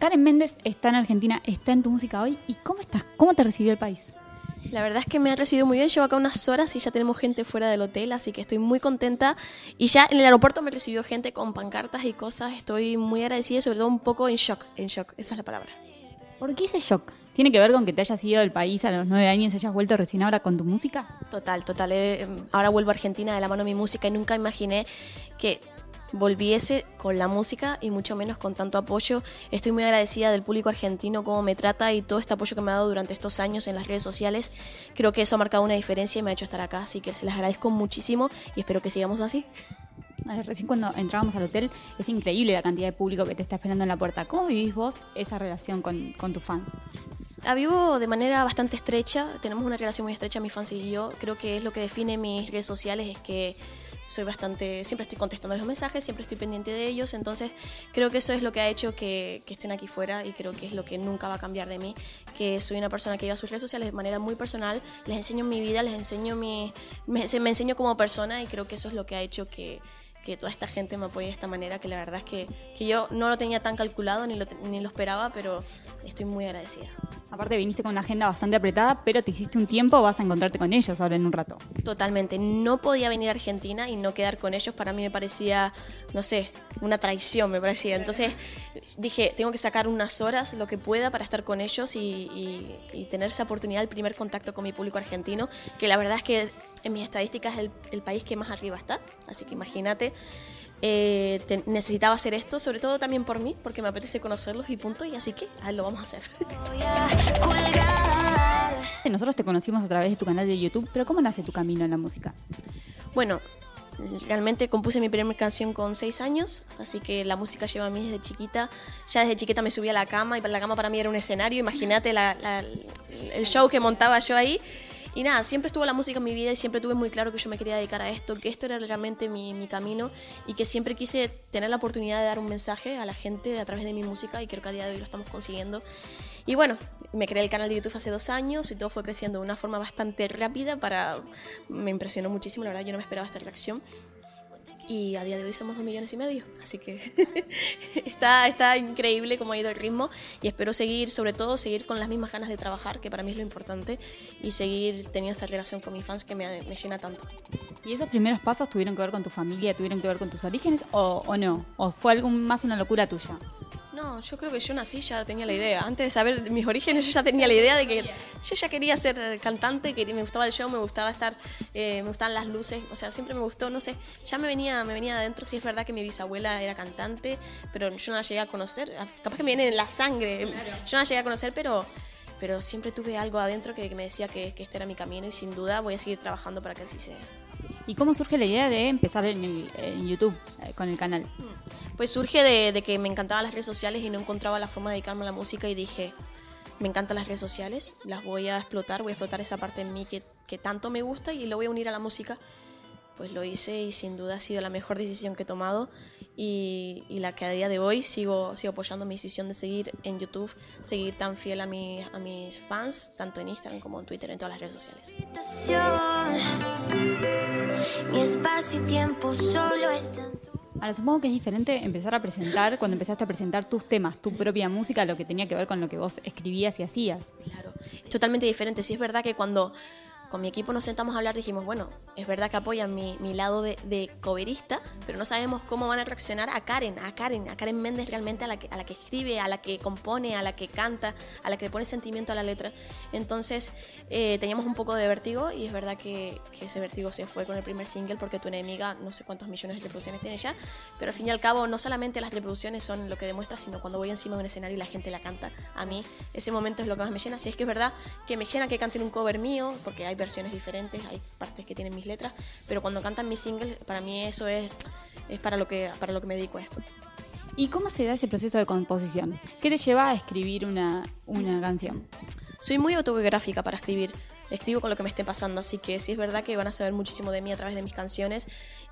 Karen Méndez está en Argentina, está en tu música hoy. ¿Y cómo estás? ¿Cómo te recibió el país? La verdad es que me ha recibido muy bien. Llevo acá unas horas y ya tenemos gente fuera del hotel, así que estoy muy contenta. Y ya en el aeropuerto me recibió gente con pancartas y cosas. Estoy muy agradecida y sobre todo un poco en shock. En shock, esa es la palabra. ¿Por qué ese shock? ¿Tiene que ver con que te hayas ido del país a los nueve años y hayas vuelto recién ahora con tu música? Total, total. Eh, ahora vuelvo a Argentina de la mano de mi música y nunca imaginé que volviese con la música y mucho menos con tanto apoyo. Estoy muy agradecida del público argentino, cómo me trata y todo este apoyo que me ha dado durante estos años en las redes sociales. Creo que eso ha marcado una diferencia y me ha hecho estar acá, así que se las agradezco muchísimo y espero que sigamos así. Recién cuando entrábamos al hotel es increíble la cantidad de público que te está esperando en la puerta. ¿Cómo vivís vos esa relación con, con tus fans? La vivo de manera bastante estrecha, tenemos una relación muy estrecha mis fans y yo. Creo que es lo que define mis redes sociales, es que soy bastante, siempre estoy contestando los mensajes, siempre estoy pendiente de ellos, entonces creo que eso es lo que ha hecho que, estén aquí fuera y creo que es lo que nunca va a cambiar de mí, que soy una persona que lleva sus redes sociales de manera muy personal, les enseño mi vida, les enseño mi, me, me enseño como persona y creo que eso es lo que ha hecho que, que toda esta gente me apoye de esta manera, que la verdad es que, que yo no lo tenía tan calculado ni lo, ni lo esperaba, pero estoy muy agradecida. Aparte viniste con una agenda bastante apretada, pero te hiciste un tiempo, vas a encontrarte con ellos ahora en un rato. Totalmente, no podía venir a Argentina y no quedar con ellos, para mí me parecía, no sé, una traición me parecía. Entonces dije, tengo que sacar unas horas, lo que pueda, para estar con ellos y, tener esa oportunidad, el primer contacto con mi público argentino, que la verdad es que en mis estadísticas es el, el país que más arriba está, así que imagínate. Eh, necesitaba hacer esto, sobre todo también por mí, porque me apetece conocerlos y punto, y así que lo vamos a hacer. Nosotros te conocimos a través de tu canal de YouTube, pero ¿cómo nace tu camino en la música? Bueno, realmente compuse mi primera canción con seis años, así que la música lleva a mí desde chiquita. Ya desde chiquita me subía a la cama y la cama para mí era un escenario, imagínate el show que montaba yo ahí. Y nada, siempre estuvo la música en mi vida y siempre tuve muy claro que yo me quería dedicar a esto, que esto era realmente mi, mi camino y que siempre quise tener la oportunidad de dar un mensaje a la gente a través de mi música y creo que a día de hoy lo estamos consiguiendo. Y bueno, me creé el canal de YouTube hace dos años y todo fue creciendo de una forma bastante rápida para... Me impresionó muchísimo, la verdad yo no me esperaba esta reacción y a día de hoy somos dos millones y medio. Así que está, está increíble cómo ha ido el ritmo y espero seguir, sobre todo, seguir con las mismas ganas de trabajar, que para mí es lo importante, y seguir teniendo esta relación con mis fans que me, me llena tanto. ¿Y esos primeros pasos tuvieron que ver con tu familia, tuvieron que ver con tus orígenes o, o no? ¿O fue algo más una locura tuya? No, yo creo que yo nací ya tenía la idea. Antes de saber mis orígenes, yo ya tenía la idea de que yo ya quería ser cantante, que me gustaba el show, me gustaba estar, eh, me gustaban las luces, o sea, siempre me gustó, no sé, ya me venía, me venía adentro. Sí es verdad que mi bisabuela era cantante, pero yo no la llegué a conocer. Capaz que me viene en la sangre. Yo no la llegué a conocer, pero pero siempre tuve algo adentro que, me decía que, que, este era mi camino y sin duda voy a seguir trabajando para que así sea. ¿Y cómo surge la idea de empezar en, YouTube eh, con el canal? Pues surge de, que me encantaban las redes sociales y no encontraba la forma de dedicarme a la música y dije, me encantan las redes sociales, las voy a explotar, voy a explotar esa parte en mí que, tanto me gusta y lo voy a unir a la música. Pues lo hice y sin duda ha sido la mejor decisión que he tomado y, la que a día de hoy sigo, sigo apoyando mi decisión de seguir en YouTube, seguir tan fiel a, mi, a mis fans, tanto en Instagram como en Twitter, en todas las redes sociales. Mi espacio y tiempo solo están Ahora, supongo que es diferente empezar a presentar, cuando empezaste a presentar tus temas, tu propia música, lo que tenía que ver con lo que vos escribías y hacías. Claro, es totalmente diferente. Sí es verdad que cuando con mi equipo nos sentamos a hablar, dijimos, bueno, es verdad que apoyan mi, mi lado de, de, coverista, pero no sabemos cómo van a reaccionar a Karen, a Karen, a Karen Méndez realmente a la, que, a la que escribe, a la que compone, a la que canta, a la que le pone sentimiento a la letra. Entonces eh, teníamos un poco de vértigo y es verdad que, que, ese vértigo se fue con el primer single porque tu enemiga no sé cuántos millones de reproducciones tiene ya, pero al fin y al cabo no solamente las reproducciones son lo que demuestra, sino cuando voy encima de un escenario y la gente la canta, a mí ese momento es lo que más me llena. Si es que es verdad que me llena que canten un cover mío, porque hay versiones diferentes, hay partes que tienen mis letras, pero cuando cantan mis singles, para mí eso es, es para, lo que, para lo que me dedico a esto. ¿Y cómo se da ese proceso de composición? ¿Qué te lleva a escribir una, una canción? Soy muy autobiográfica para escribir. Escribo con lo que me esté pasando, así que sí es verdad que van a saber muchísimo de mí a través de mis canciones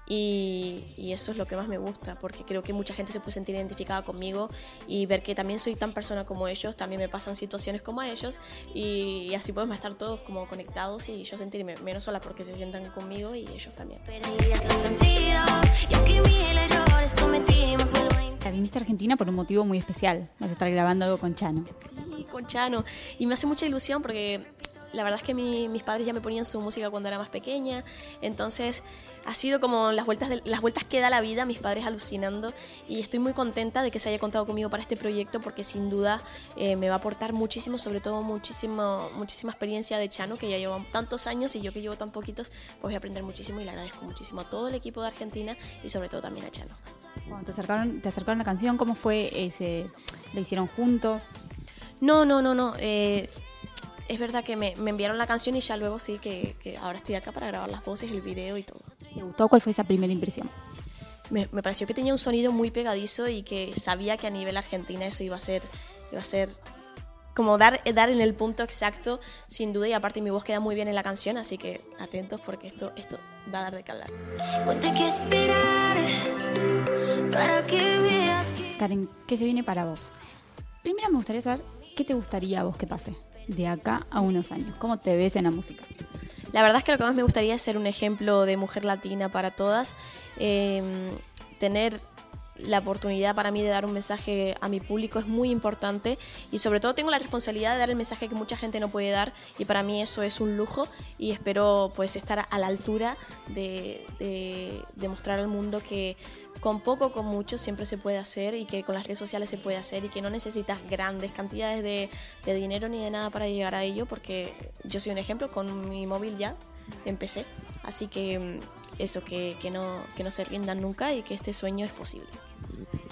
y, eso es lo que más me gusta, porque creo que mucha gente se puede sentir identificada conmigo y ver que también soy tan persona como ellos, también me pasan situaciones como a ellos y, así podemos estar todos como conectados y yo sentirme menos sola porque se sientan conmigo y ellos también. Te viniste a Argentina por un motivo muy especial. Vas a estar grabando algo con Chano. Sí, con Chano. Y me hace mucha ilusión porque la verdad es que mis padres ya me ponían su música cuando era más pequeña. Entonces ha sido como las vueltas, de, las vueltas que da la vida, mis padres alucinando. Y estoy muy contenta de que se haya contado conmigo para este proyecto porque sin duda eh, me va a aportar muchísimo, sobre todo muchísimo, muchísima experiencia de Chano, que ya lleva tantos años y yo que llevo tan poquitos, pues voy a aprender muchísimo y le agradezco muchísimo a todo el equipo de Argentina y sobre todo también a Chano. Cuando te acercaron, te acercaron la canción, ¿cómo fue ese? ¿La hicieron juntos? No, no, no, no. Eh, es verdad que me, enviaron la canción y ya luego sí que, ahora estoy acá para grabar las voces, el video y todo. ¿Te gustó? ¿Cuál fue esa primera impresión? Me, pareció que tenía un sonido muy pegadizo y que sabía que a nivel argentina eso iba a ser, iba a ser como dar, dar en el punto exacto, sin duda, y aparte mi voz queda muy bien en la canción, así que atentos porque esto, esto va a dar de hablar. Karen, ¿qué se viene para vos? Primero me gustaría saber qué te gustaría a vos que pase de acá a unos años? ¿Cómo te ves en la música? La verdad es que lo que más me gustaría es ser un ejemplo de mujer latina para todas, em, tener la oportunidad para mí de dar un mensaje a mi público es muy importante y sobre todo tengo la responsabilidad de dar el mensaje que mucha gente no puede dar y para mí eso es un lujo y espero pues estar a la altura de, de, de mostrar al mundo que con poco, con mucho, siempre se puede hacer y que con las redes sociales se puede hacer y que no necesitas grandes cantidades de, dinero ni de nada para llegar a ello, porque yo soy un ejemplo, con mi móvil ya empecé, así que mm, eso, que, que, no, que no se rindan nunca y que este sueño es posible.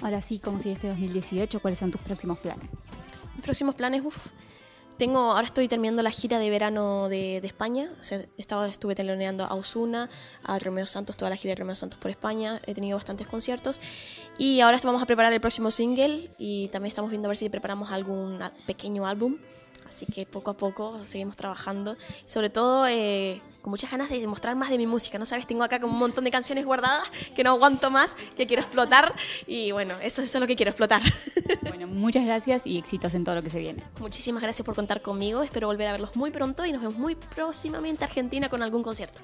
Ahora sí, como si este 2018, ¿cuáles son tus próximos planes? Mis próximos planes, uff, tengo, ahora estoy terminando la gira de verano de, España. estaba, estuve teloneando a Osuna, a Romeo Santos, toda la gira de Romeo Santos por España. He tenido bastantes conciertos. Y ahora vamos a preparar el próximo single y también estamos viendo a ver si preparamos algún pequeño álbum. Así que poco a poco seguimos trabajando. Sobre todo eh, con muchas ganas de demostrar más de mi música. No sabes, tengo acá como un montón de canciones guardadas que no aguanto más, que quiero explotar. Y bueno, eso, eso es lo que quiero explotar. Bueno, muchas gracias y éxitos en todo lo que se viene. Muchísimas gracias por contar conmigo. Espero volver a verlos muy pronto y nos vemos muy próximamente Argentina con algún concierto.